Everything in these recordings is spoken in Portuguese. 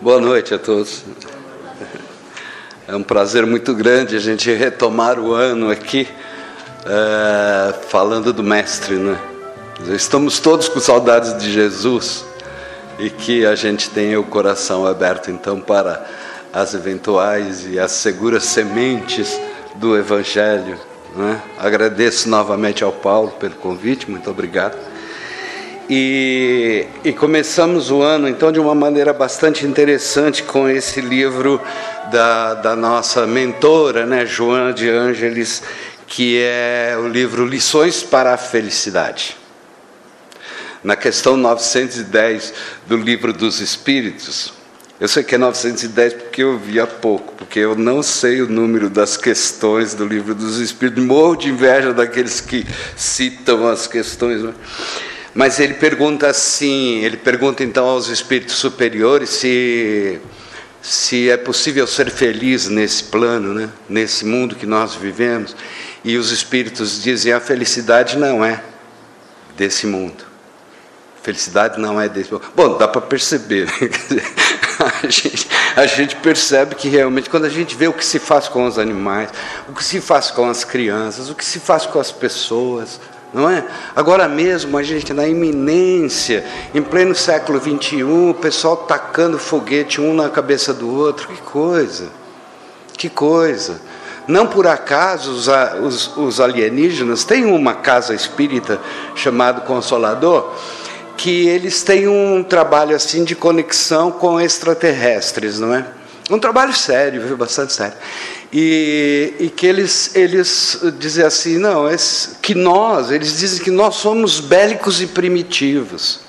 Boa noite a todos. É um prazer muito grande a gente retomar o ano aqui, é, falando do Mestre, né? Estamos todos com saudades de Jesus e que a gente tenha o coração aberto então para as eventuais e as seguras sementes do Evangelho. Né? Agradeço novamente ao Paulo pelo convite, muito obrigado. E, e, começamos o ano então de uma maneira bastante interessante com esse livro da, da nossa mentora, né, Joana de Ângeles, que é o livro Lições para a Felicidade. Na questão 910 do livro dos Espíritos, eu sei que é 910 porque eu vi há pouco, porque eu não sei o número das questões do livro dos Espíritos, morro de inveja daqueles que citam as questões. Né? Mas ele pergunta assim, ele pergunta então aos espíritos superiores se se é possível ser feliz nesse plano, né? nesse mundo que nós vivemos. E os espíritos dizem: a felicidade não é desse mundo. Felicidade não é desse mundo. Bom, dá para perceber. A, gente, a gente percebe que realmente, quando a gente vê o que se faz com os animais, o que se faz com as crianças, o que se faz com as pessoas, não é? Agora mesmo a gente na iminência, em pleno século XXI, o pessoal tacando foguete um na cabeça do outro, que coisa, que coisa. Não por acaso os, os, os alienígenas têm uma casa espírita chamada Consolador, que eles têm um trabalho assim de conexão com extraterrestres, não é? Um trabalho sério, viu? bastante sério. E, e, que eles, eles dizem assim, não, é que nós, eles dizem que nós somos bélicos e primitivos.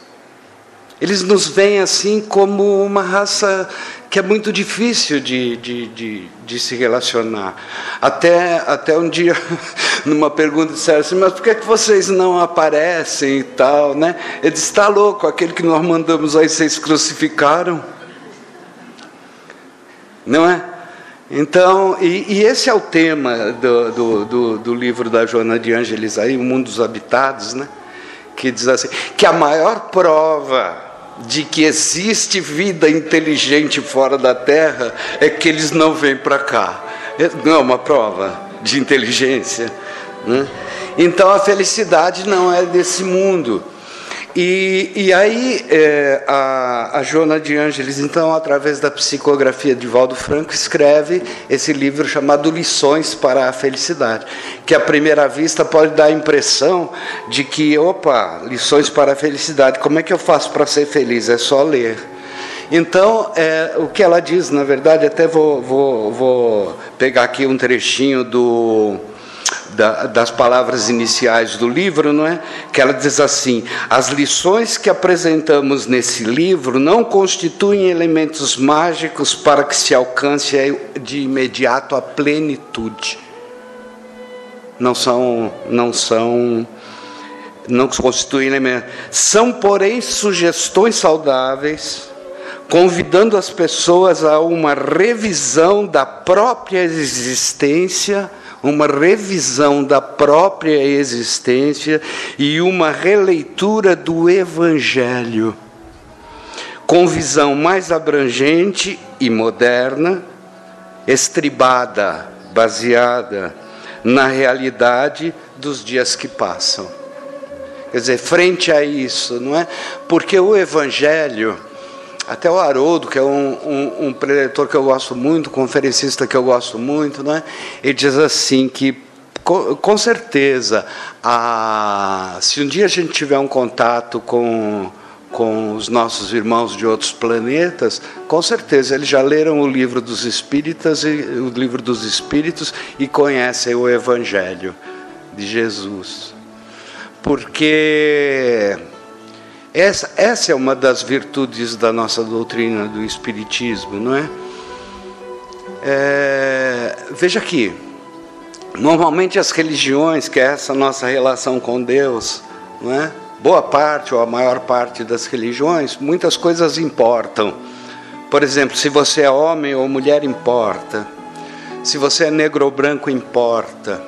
Eles nos veem assim como uma raça que é muito difícil de, de, de, de se relacionar. Até, até um dia, numa pergunta, disseram assim, mas por que, é que vocês não aparecem e tal? Né? Ele disse, está louco, aquele que nós mandamos aí, vocês crucificaram. Não é? Então, e, e, esse é o tema do, do, do, do, livro da Joana de Ângeles aí, O Mundo dos Habitados, né? que diz assim, que a maior prova de que existe vida inteligente fora da Terra é que eles não vêm para cá. Não é uma prova de inteligência. Né? Então a felicidade não é desse mundo. E, e aí é, a, a Joana de Ângeles, então, através da psicografia de Valdo Franco, escreve esse livro chamado Lições para a Felicidade, que à primeira vista pode dar a impressão de que, opa, lições para a felicidade, como é que eu faço para ser feliz? É só ler. Então, é, o que ela diz, na verdade, até vou, vou, vou pegar aqui um trechinho do da, das palavras iniciais do livro, não é? Que ela diz assim: as lições que apresentamos nesse livro não constituem elementos mágicos para que se alcance de imediato a plenitude. Não são, não são, não constituem elementos. São, porém, sugestões saudáveis convidando as pessoas a uma revisão da própria existência uma revisão da própria existência e uma releitura do Evangelho, com visão mais abrangente e moderna, estribada, baseada na realidade dos dias que passam. Quer dizer, frente a isso, não é? Porque o Evangelho até o Haroldo, que é um, um, um, preletor que eu gosto muito, conferencista que eu gosto muito, né? ele diz assim que, com, com certeza, a, se um dia a gente tiver um contato com, com os nossos irmãos de outros planetas, com certeza eles já leram o livro dos Espíritas e o livro dos Espíritos e conhecem o Evangelho de Jesus. Porque essa, essa é uma das virtudes da nossa doutrina do Espiritismo, não é? é veja aqui, normalmente as religiões, que é essa nossa relação com Deus, não é? Boa parte ou a maior parte das religiões, muitas coisas importam. Por exemplo, se você é homem ou mulher, importa. Se você é negro ou branco, importa.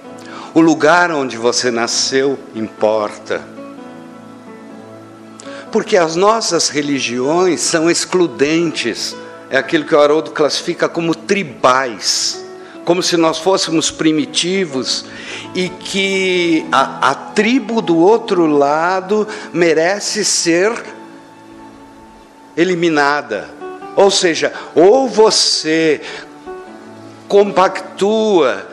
O lugar onde você nasceu, importa. Porque as nossas religiões são excludentes. É aquilo que o Haroldo classifica como tribais como se nós fôssemos primitivos e que a, a tribo do outro lado merece ser eliminada. Ou seja, ou você compactua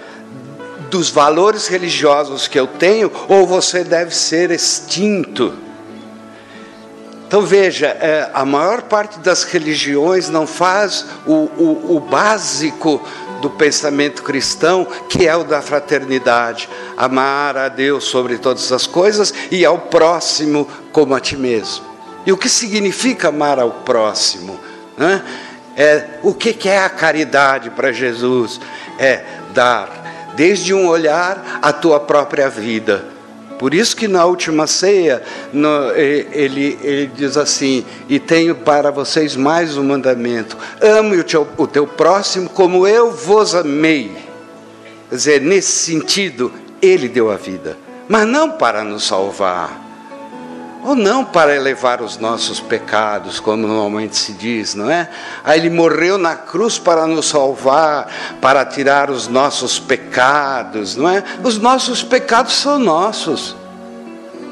dos valores religiosos que eu tenho, ou você deve ser extinto. Então veja, é, a maior parte das religiões não faz o, o, o básico do pensamento cristão, que é o da fraternidade, amar a Deus sobre todas as coisas e ao próximo como a ti mesmo. E o que significa amar ao próximo? Né? É, o que, que é a caridade para Jesus? É dar, desde um olhar, a tua própria vida por isso que na última ceia no, ele, ele diz assim: e tenho para vocês mais um mandamento: ame o teu, o teu próximo como eu vos amei. Quer dizer, nesse sentido, ele deu a vida, mas não para nos salvar, ou não para elevar os nossos pecados, como normalmente se diz, não é? Aí ele morreu na cruz para nos salvar, para tirar os nossos pecados, não é? Os nossos pecados são nossos.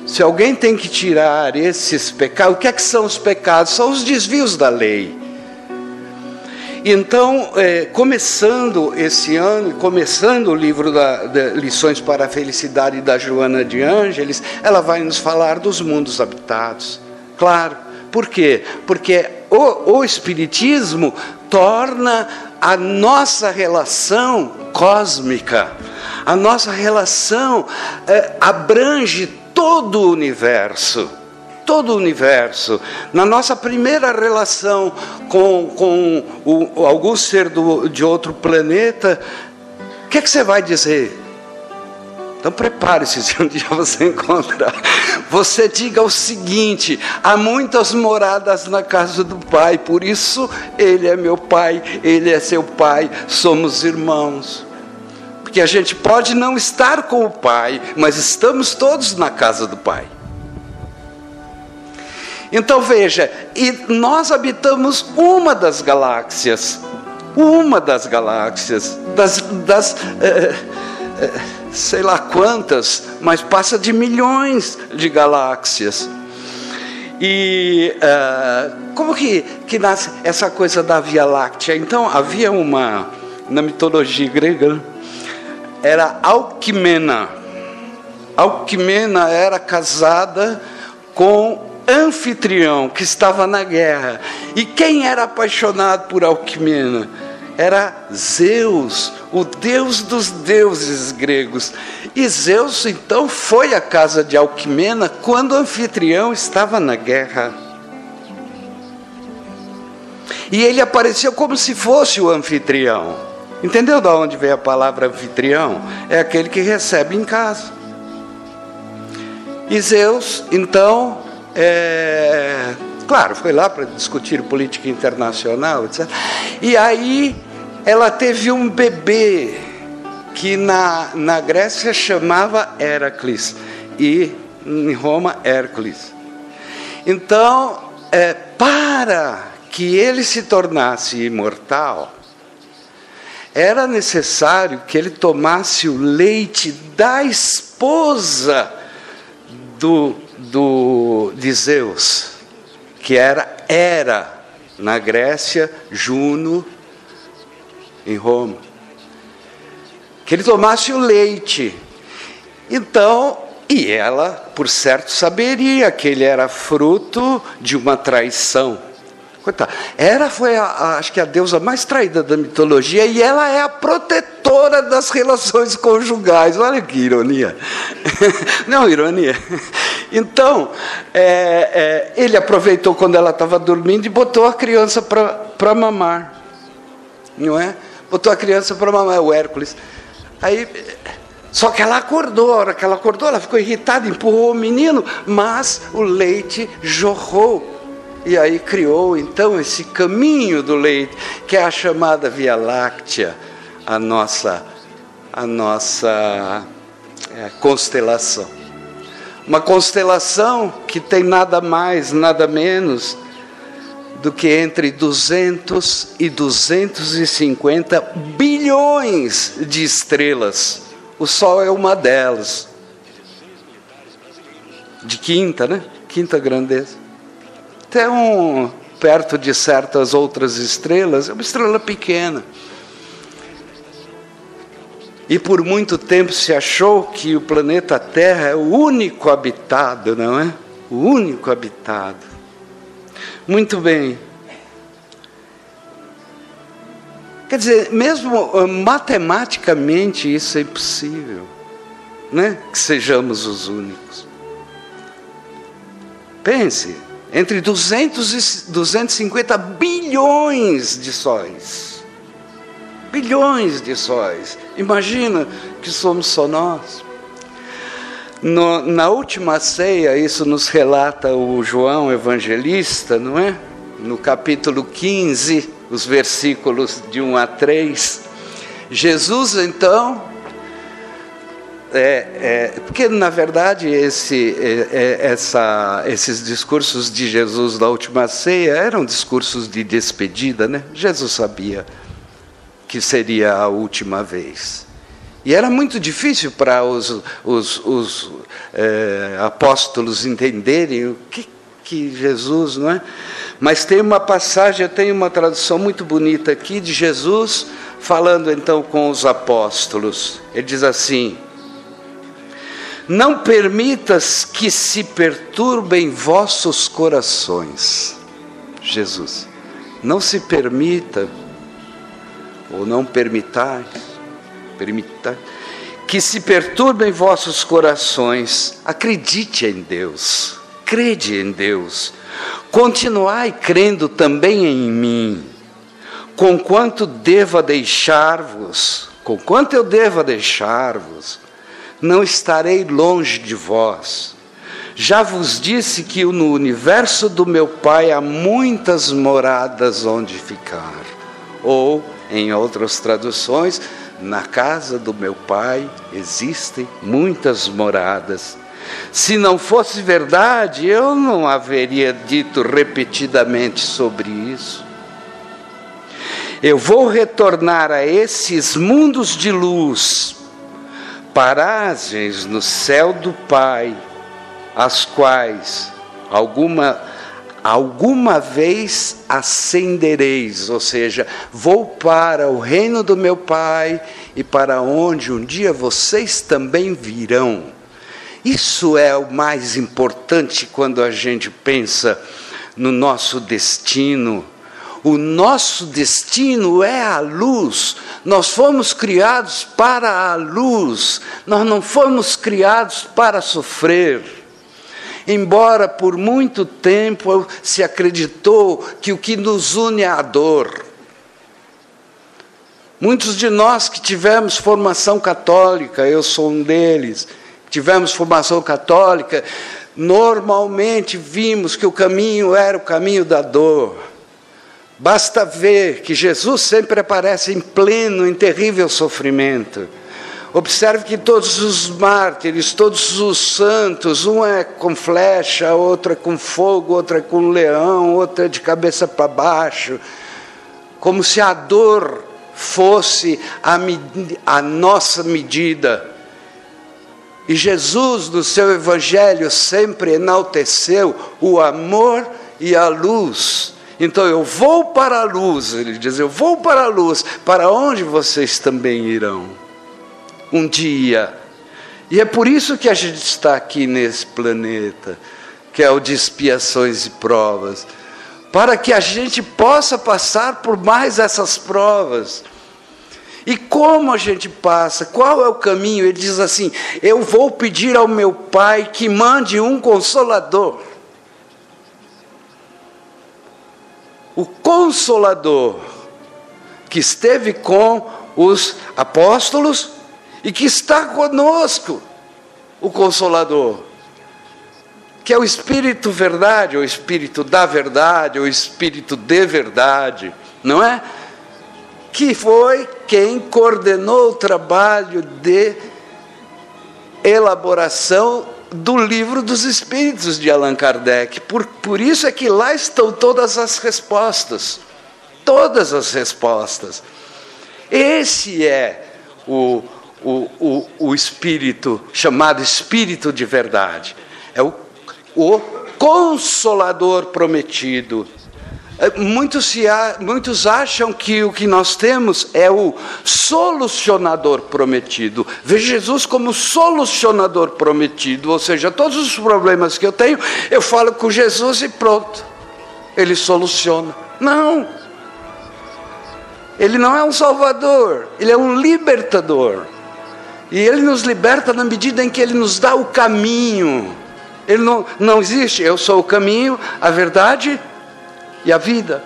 Se alguém tem que tirar esses pecados, o que é que são os pecados? São os desvios da lei. Então, é, começando esse ano, começando o livro da, da, Lições para a Felicidade da Joana de Ângeles, ela vai nos falar dos mundos habitados. Claro, por quê? Porque o, o Espiritismo torna a nossa relação cósmica, a nossa relação é, abrange todo o universo todo o universo. Na nossa primeira relação com, com o, algum ser do, de outro planeta, o que, é que você vai dizer? Então prepare-se se um dia você encontrar. Você diga o seguinte: há muitas moradas na casa do Pai, por isso Ele é meu Pai, Ele é seu Pai, somos irmãos. Porque a gente pode não estar com o Pai, mas estamos todos na casa do Pai. Então veja, e nós habitamos uma das galáxias, uma das galáxias, das, das é, é, sei lá quantas, mas passa de milhões de galáxias. E uh, como que, que nasce essa coisa da Via Láctea? Então havia uma, na mitologia grega, era Alquimena. Alquimena era casada com anfitrião que estava na guerra. E quem era apaixonado por Alquimena? Era Zeus, o deus dos deuses gregos. E Zeus então foi à casa de Alquimena quando o anfitrião estava na guerra. E ele apareceu como se fosse o anfitrião. Entendeu de onde veio a palavra anfitrião? É aquele que recebe em casa. E Zeus, então, é, claro, foi lá para discutir política internacional, etc. E aí ela teve um bebê que na, na Grécia chamava Heracles e em Roma Hércules. Então, é, para que ele se tornasse imortal, era necessário que ele tomasse o leite da esposa do do, de Zeus, que era era na Grécia, Juno em Roma. Que ele tomasse o leite. Então, e ela, por certo, saberia que ele era fruto de uma traição. Coitada. Era foi a, a, acho que a deusa mais traída da mitologia e ela é a protetora das relações conjugais. Olha que ironia. Não, ironia. Então, é, é, ele aproveitou quando ela estava dormindo e botou a criança para mamar. Não é? Botou a criança para mamar, o Hércules. Aí, só que ela acordou, a hora que ela acordou, ela ficou irritada, empurrou o menino, mas o leite jorrou E aí criou então esse caminho do leite, que é a chamada Via Láctea, a nossa, a nossa é, constelação. Uma constelação que tem nada mais, nada menos do que entre 200 e 250 bilhões de estrelas. O Sol é uma delas. De quinta, né? Quinta grandeza. Até um perto de certas outras estrelas, é uma estrela pequena. E por muito tempo se achou que o planeta Terra é o único habitado, não é? O único habitado. Muito bem. Quer dizer, mesmo ah, matematicamente isso é impossível, né? Que sejamos os únicos. Pense, entre 200 e 250 bilhões de sóis. Bilhões de sóis. Imagina que somos só nós. No, na última ceia, isso nos relata o João Evangelista, não é? No capítulo 15, os versículos de 1 a 3. Jesus, então, é, é, porque na verdade esse, é, é, essa, esses discursos de Jesus da última ceia eram discursos de despedida, né? Jesus sabia que seria a última vez. E era muito difícil para os, os, os é, apóstolos entenderem o que, que Jesus, não é? Mas tem uma passagem, tem uma tradução muito bonita aqui de Jesus falando então com os apóstolos. Ele diz assim: Não permitas que se perturbem vossos corações. Jesus, não se permita, ou não permitais, permita, que se perturbem vossos corações, acredite em Deus, crede em Deus, continuai crendo também em mim, conquanto deva deixar-vos, conquanto eu deva deixar-vos, não estarei longe de vós. Já vos disse que no universo do meu Pai há muitas moradas onde ficar. Ou, em outras traduções, na casa do meu pai existem muitas moradas. Se não fosse verdade, eu não haveria dito repetidamente sobre isso. Eu vou retornar a esses mundos de luz, paragens no céu do Pai, as quais alguma alguma vez ascendereis, ou seja, vou para o reino do meu Pai e para onde um dia vocês também virão. Isso é o mais importante quando a gente pensa no nosso destino. O nosso destino é a luz. Nós fomos criados para a luz. Nós não fomos criados para sofrer. Embora por muito tempo se acreditou que o que nos une é a dor. Muitos de nós que tivemos formação católica, eu sou um deles, tivemos formação católica, normalmente vimos que o caminho era o caminho da dor. Basta ver que Jesus sempre aparece em pleno, em terrível sofrimento. Observe que todos os mártires, todos os santos, um é com flecha, outro é com fogo, outro é com leão, outro é de cabeça para baixo, como se a dor fosse a, a nossa medida. E Jesus, no seu Evangelho, sempre enalteceu o amor e a luz. Então eu vou para a luz, ele diz: Eu vou para a luz, para onde vocês também irão um dia. E é por isso que a gente está aqui nesse planeta, que é o de expiações e provas, para que a gente possa passar por mais essas provas. E como a gente passa? Qual é o caminho? Ele diz assim: Eu vou pedir ao meu Pai que mande um consolador. O consolador que esteve com os apóstolos e que está conosco, o Consolador. que é o Espírito Verdade, ou Espírito da Verdade, ou Espírito de Verdade, não é? Que foi quem coordenou o trabalho de elaboração do livro dos Espíritos de Allan Kardec. Por, por isso é que lá estão todas as respostas. Todas as respostas. Esse é o, o, o, o espírito, chamado espírito de verdade. É o, o consolador prometido. É, muitos, se, muitos acham que o que nós temos é o solucionador prometido. Veja Jesus como solucionador prometido, ou seja, todos os problemas que eu tenho, eu falo com Jesus e pronto, ele soluciona. Não, ele não é um salvador, ele é um libertador. E ele nos liberta na medida em que ele nos dá o caminho. Ele não, não existe, eu sou o caminho, a verdade e a vida.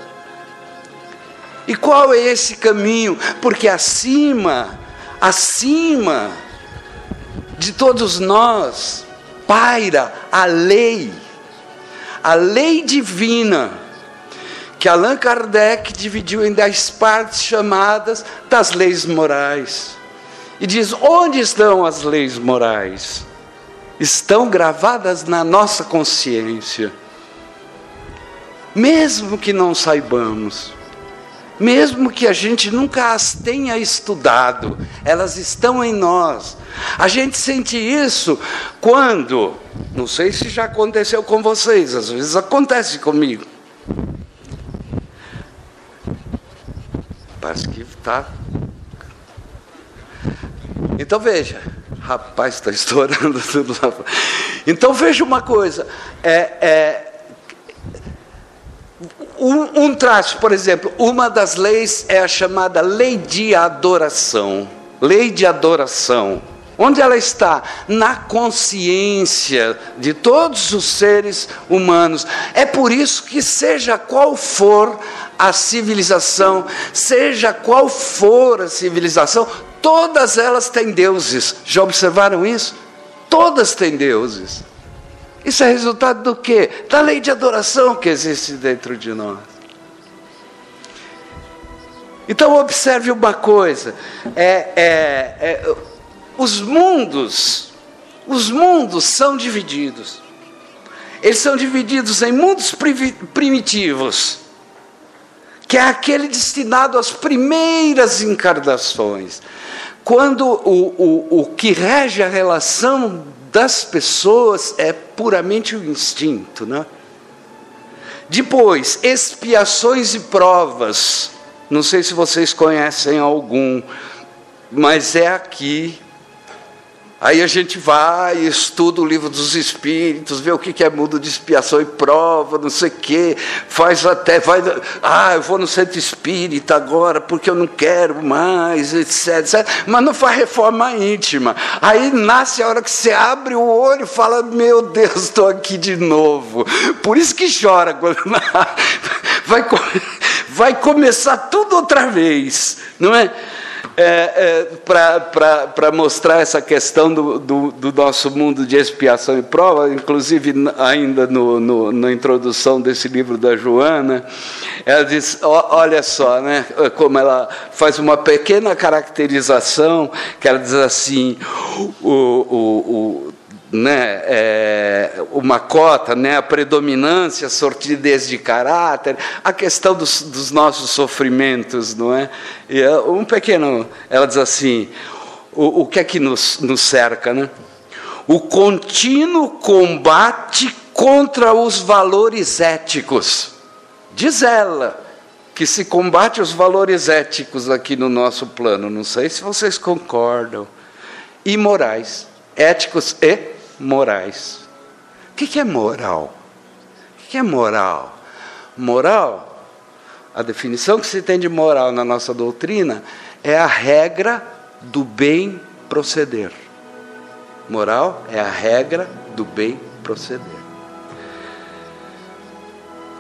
E qual é esse caminho? Porque acima, acima de todos nós, paira a lei, a lei divina que Allan Kardec dividiu em dez partes chamadas das leis morais. E diz: onde estão as leis morais? Estão gravadas na nossa consciência. Mesmo que não saibamos, mesmo que a gente nunca as tenha estudado, elas estão em nós. A gente sente isso quando, não sei se já aconteceu com vocês, às vezes acontece comigo Parece que está. Então veja, rapaz, está estourando tudo lá. Então veja uma coisa. É, é, um, um traço, por exemplo, uma das leis é a chamada lei de adoração. Lei de adoração. Onde ela está? Na consciência de todos os seres humanos. É por isso que, seja qual for a civilização, seja qual for a civilização, todas elas têm deuses. Já observaram isso? Todas têm deuses. Isso é resultado do quê? Da lei de adoração que existe dentro de nós. Então observe uma coisa: é, é, é os mundos, os mundos são divididos. Eles são divididos em mundos primitivos, que é aquele destinado às primeiras encarnações, quando o, o, o que rege a relação das pessoas é puramente o instinto. Né? Depois, expiações e provas. Não sei se vocês conhecem algum, mas é aqui Aí a gente vai, estuda o livro dos Espíritos, vê o que é mundo de expiação e prova, não sei o quê, faz até, vai, ah, eu vou no centro espírita agora porque eu não quero mais, etc, etc. Mas não faz reforma íntima. Aí nasce a hora que você abre o olho e fala: Meu Deus, estou aqui de novo. Por isso que chora quando vai, vai começar tudo outra vez, não é? É, é, para mostrar essa questão do, do, do, nosso mundo de expiação e prova, inclusive ainda no, no, na introdução desse livro da Joana, ela diz: olha só, né, como ela faz uma pequena caracterização, que ela diz assim: o, o, o né, é, uma cota, né, a predominância, a sortidez de caráter, a questão dos, dos nossos sofrimentos, não é? E é um pequeno, ela diz assim, o, o que é que nos, nos cerca, né? O contínuo combate contra os valores éticos. Diz ela que se combate os valores éticos aqui no nosso plano, não sei se vocês concordam, e morais, éticos e morais. O que é moral? O que é moral? Moral, a definição que se tem de moral na nossa doutrina é a regra do bem proceder. Moral é a regra do bem proceder.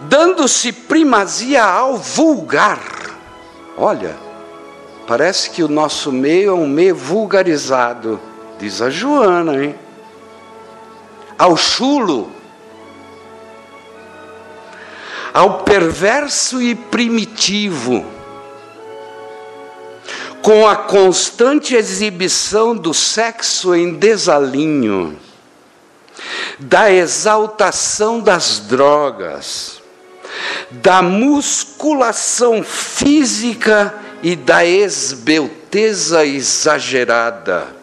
Dando-se primazia ao vulgar. Olha, parece que o nosso meio é um meio vulgarizado, diz a Joana, hein? Ao chulo, ao perverso e primitivo, com a constante exibição do sexo em desalinho, da exaltação das drogas, da musculação física e da esbelteza exagerada.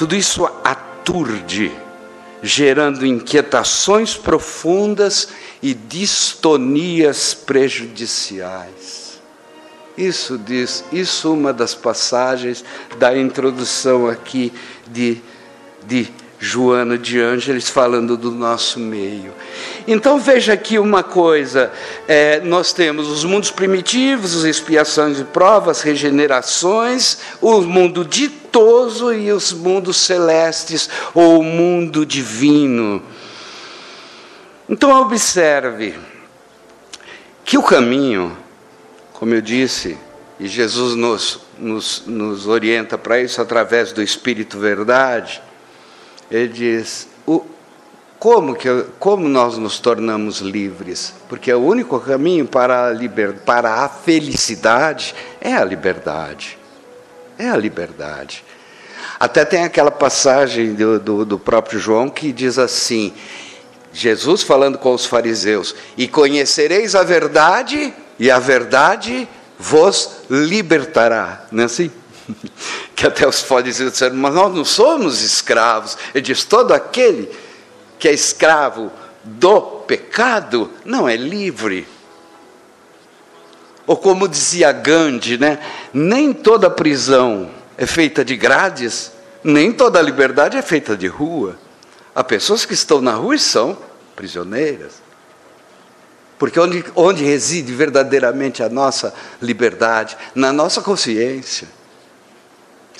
Tudo isso aturde, gerando inquietações profundas e distonias prejudiciais. Isso diz, isso uma das passagens da introdução aqui de, de Joana de Ângeles falando do nosso meio. Então veja aqui uma coisa: é, nós temos os mundos primitivos, as expiações e provas, regenerações, o mundo ditoso e os mundos celestes, ou o mundo divino. Então observe que o caminho, como eu disse, e Jesus nos, nos, nos orienta para isso através do Espírito Verdade, ele diz: o, como, que, como nós nos tornamos livres? Porque o único caminho para a, liber, para a felicidade é a liberdade. É a liberdade. Até tem aquela passagem do, do, do próprio João que diz assim: Jesus falando com os fariseus: E conhecereis a verdade, e a verdade vos libertará. Não é assim? que até os fariseus disseram, mas nós não somos escravos. Ele diz: todo aquele que é escravo do pecado não é livre. Ou como dizia Gandhi, né? nem toda prisão é feita de grades, nem toda liberdade é feita de rua. Há pessoas que estão na rua e são prisioneiras. Porque onde, onde reside verdadeiramente a nossa liberdade? Na nossa consciência.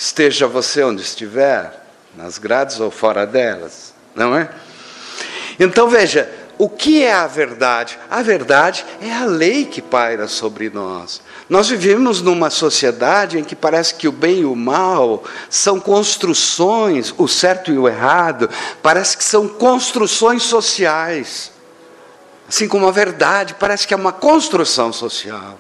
Esteja você onde estiver, nas grades ou fora delas, não é? Então veja, o que é a verdade? A verdade é a lei que paira sobre nós. Nós vivemos numa sociedade em que parece que o bem e o mal são construções, o certo e o errado, parece que são construções sociais. Assim como a verdade parece que é uma construção social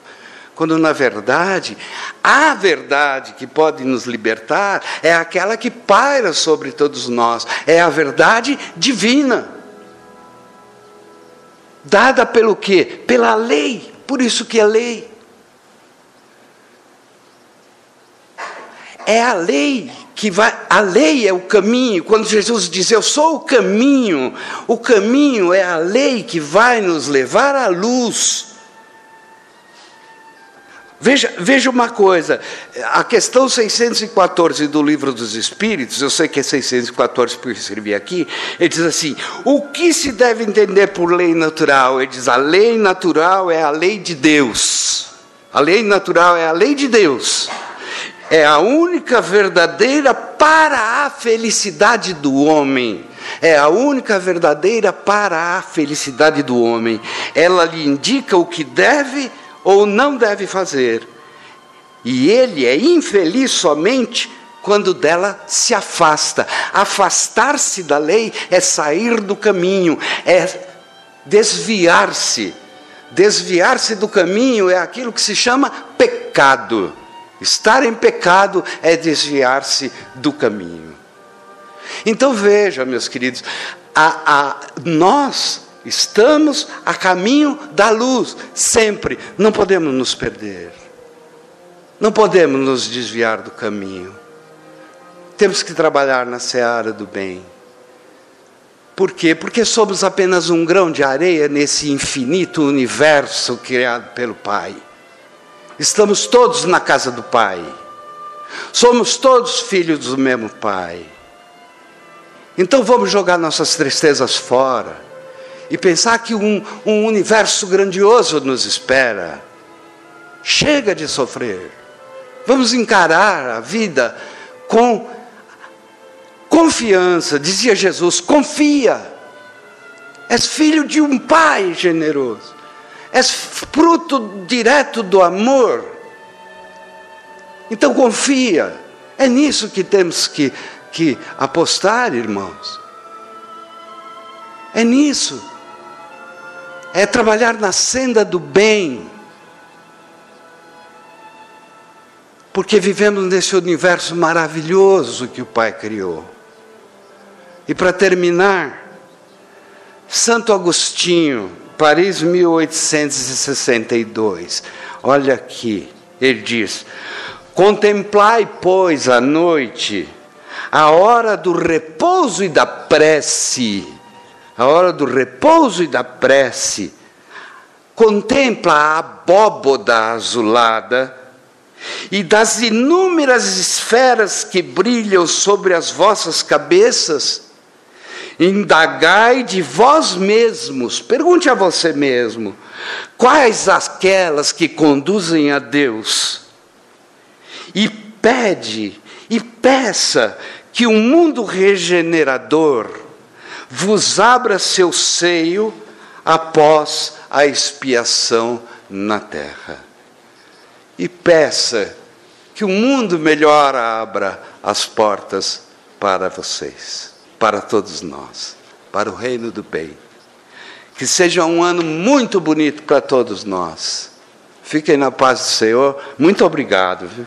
quando na verdade a verdade que pode nos libertar é aquela que paira sobre todos nós, é a verdade divina. Dada pelo quê? Pela lei, por isso que é lei. É a lei que vai, a lei é o caminho. Quando Jesus diz eu sou o caminho, o caminho é a lei que vai nos levar à luz. Veja, veja uma coisa, a questão 614 do Livro dos Espíritos, eu sei que é 614 porque eu escrevi aqui, ele diz assim: o que se deve entender por lei natural? Ele diz: a lei natural é a lei de Deus. A lei natural é a lei de Deus. É a única verdadeira para a felicidade do homem. É a única verdadeira para a felicidade do homem. Ela lhe indica o que deve ou não deve fazer. E ele é infeliz somente quando dela se afasta. Afastar-se da lei é sair do caminho, é desviar-se. Desviar-se do caminho é aquilo que se chama pecado. Estar em pecado é desviar-se do caminho. Então veja, meus queridos, a, a, nós Estamos a caminho da luz, sempre. Não podemos nos perder. Não podemos nos desviar do caminho. Temos que trabalhar na seara do bem. Por quê? Porque somos apenas um grão de areia nesse infinito universo criado pelo Pai. Estamos todos na casa do Pai. Somos todos filhos do mesmo Pai. Então vamos jogar nossas tristezas fora e pensar que um, um universo grandioso nos espera. Chega de sofrer. Vamos encarar a vida com confiança. Dizia Jesus: confia. És filho de um pai generoso. És fruto direto do amor. Então confia. É nisso que temos que, que apostar, irmãos. É nisso. É trabalhar na senda do bem. Porque vivemos nesse universo maravilhoso que o Pai criou. E para terminar, Santo Agostinho, Paris 1862. Olha aqui, ele diz: Contemplai, pois, a noite, a hora do repouso e da prece, a hora do repouso e da prece. Contempla a abóboda azulada e das inúmeras esferas que brilham sobre as vossas cabeças Indagai de vós mesmos, pergunte a você mesmo, quais aquelas que conduzem a Deus? E pede, e peça que o mundo regenerador vos abra seu seio após a expiação na terra. E peça que o mundo melhor abra as portas para vocês para todos nós, para o reino do bem. Que seja um ano muito bonito para todos nós. Fiquem na paz do Senhor. Muito obrigado. Viu?